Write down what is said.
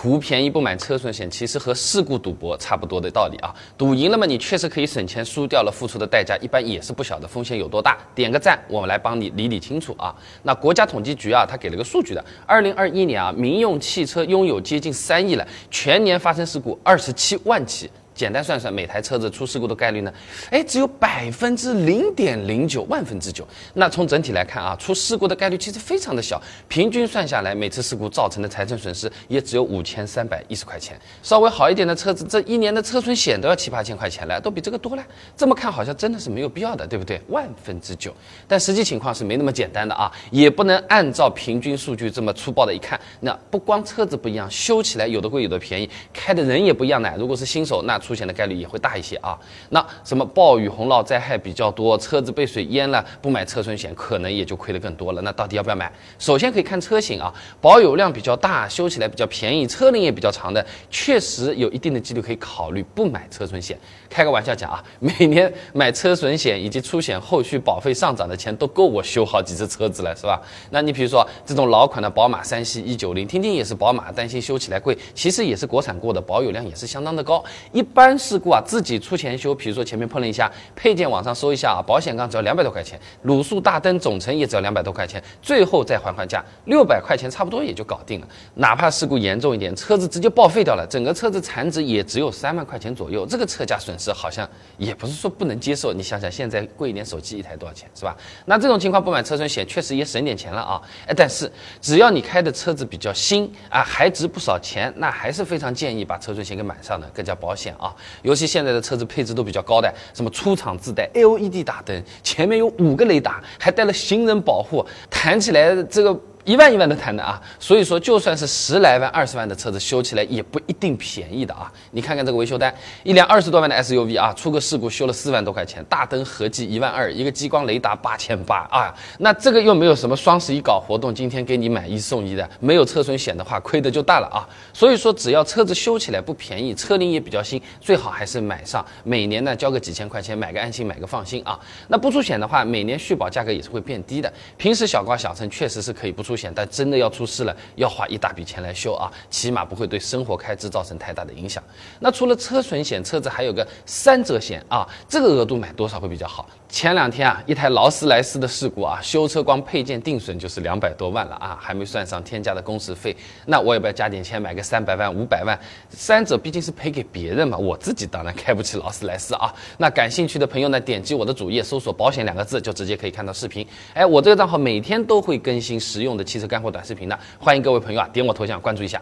图便宜不买车损险，其实和事故赌博差不多的道理啊。赌赢了嘛，你确实可以省钱；输掉了，付出的代价一般也是不小的，风险有多大？点个赞，我们来帮你理理清楚啊。那国家统计局啊，他给了个数据的，二零二一年啊，民用汽车拥有接近三亿了，全年发生事故二十七万起。简单算算，每台车子出事故的概率呢？哎，只有百分之零点零九万分之九。那从整体来看啊，出事故的概率其实非常的小，平均算下来，每次事故造成的财产损失也只有五千三百一十块钱。稍微好一点的车子，这一年的车损险都要七八千块钱了，都比这个多了。这么看好像真的是没有必要的，对不对？万分之九。但实际情况是没那么简单的啊，也不能按照平均数据这么粗暴的一看。那不光车子不一样，修起来有的贵有的便宜，开的人也不一样呢。如果是新手，那出险的概率也会大一些啊。那什么暴雨洪涝灾害比较多，车子被水淹了，不买车损险可能也就亏得更多了。那到底要不要买？首先可以看车型啊，保有量比较大，修起来比较便宜，车龄也比较长的，确实有一定的几率可以考虑不买车损险。开个玩笑讲啊，每年买车损险以及出险后续保费上涨的钱都够我修好几次车子了，是吧？那你比如说这种老款的宝马三系一九零，听听也是宝马，担心修起来贵，其实也是国产过的，保有量也是相当的高。一一般事故啊，自己出钱修，比如说前面碰了一下，配件网上搜一下啊，保险杠只要两百多块钱，卤素大灯总成也只要两百多块钱，最后再还还价，六百块钱差不多也就搞定了。哪怕事故严重一点，车子直接报废掉了，整个车子残值也只有三万块钱左右，这个车价损失好像也不是说不能接受。你想想，现在贵一点手机一台多少钱，是吧？那这种情况不买车损险，确实也省点钱了啊。哎，但是只要你开的车子比较新啊，还值不少钱，那还是非常建议把车损险给买上的，更加保险啊。尤其现在的车子配置都比较高的，什么出厂自带 LED 大灯，前面有五个雷达，还带了行人保护，弹起来这个。一万一万的谈的啊，所以说就算是十来万、二十万的车子修起来也不一定便宜的啊。你看看这个维修单，一辆二十多万的 SUV 啊，出个事故修了四万多块钱，大灯合计一万二，一个激光雷达八千八啊。那这个又没有什么双十一搞活动，今天给你买一送一的，没有车损险的话，亏的就大了啊。所以说只要车子修起来不便宜，车龄也比较新，最好还是买上。每年呢交个几千块钱，买个安心，买个放心啊。那不出险的话，每年续保价格也是会变低的。平时小刮小蹭确实是可以不出。险，但真的要出事了，要花一大笔钱来修啊，起码不会对生活开支造成太大的影响。那除了车损险，车子还有个三者险啊，这个额度买多少会比较好？前两天啊，一台劳斯莱斯的事故啊，修车光配件定损就是两百多万了啊，还没算上添加的工时费。那我要不要加点钱买个三百万、五百万？三者毕竟是赔给别人嘛，我自己当然开不起劳斯莱斯啊。那感兴趣的朋友呢，点击我的主页搜索“保险”两个字，就直接可以看到视频。哎，我这个账号每天都会更新实用的。汽车干货短视频的，欢迎各位朋友啊，点我头像关注一下。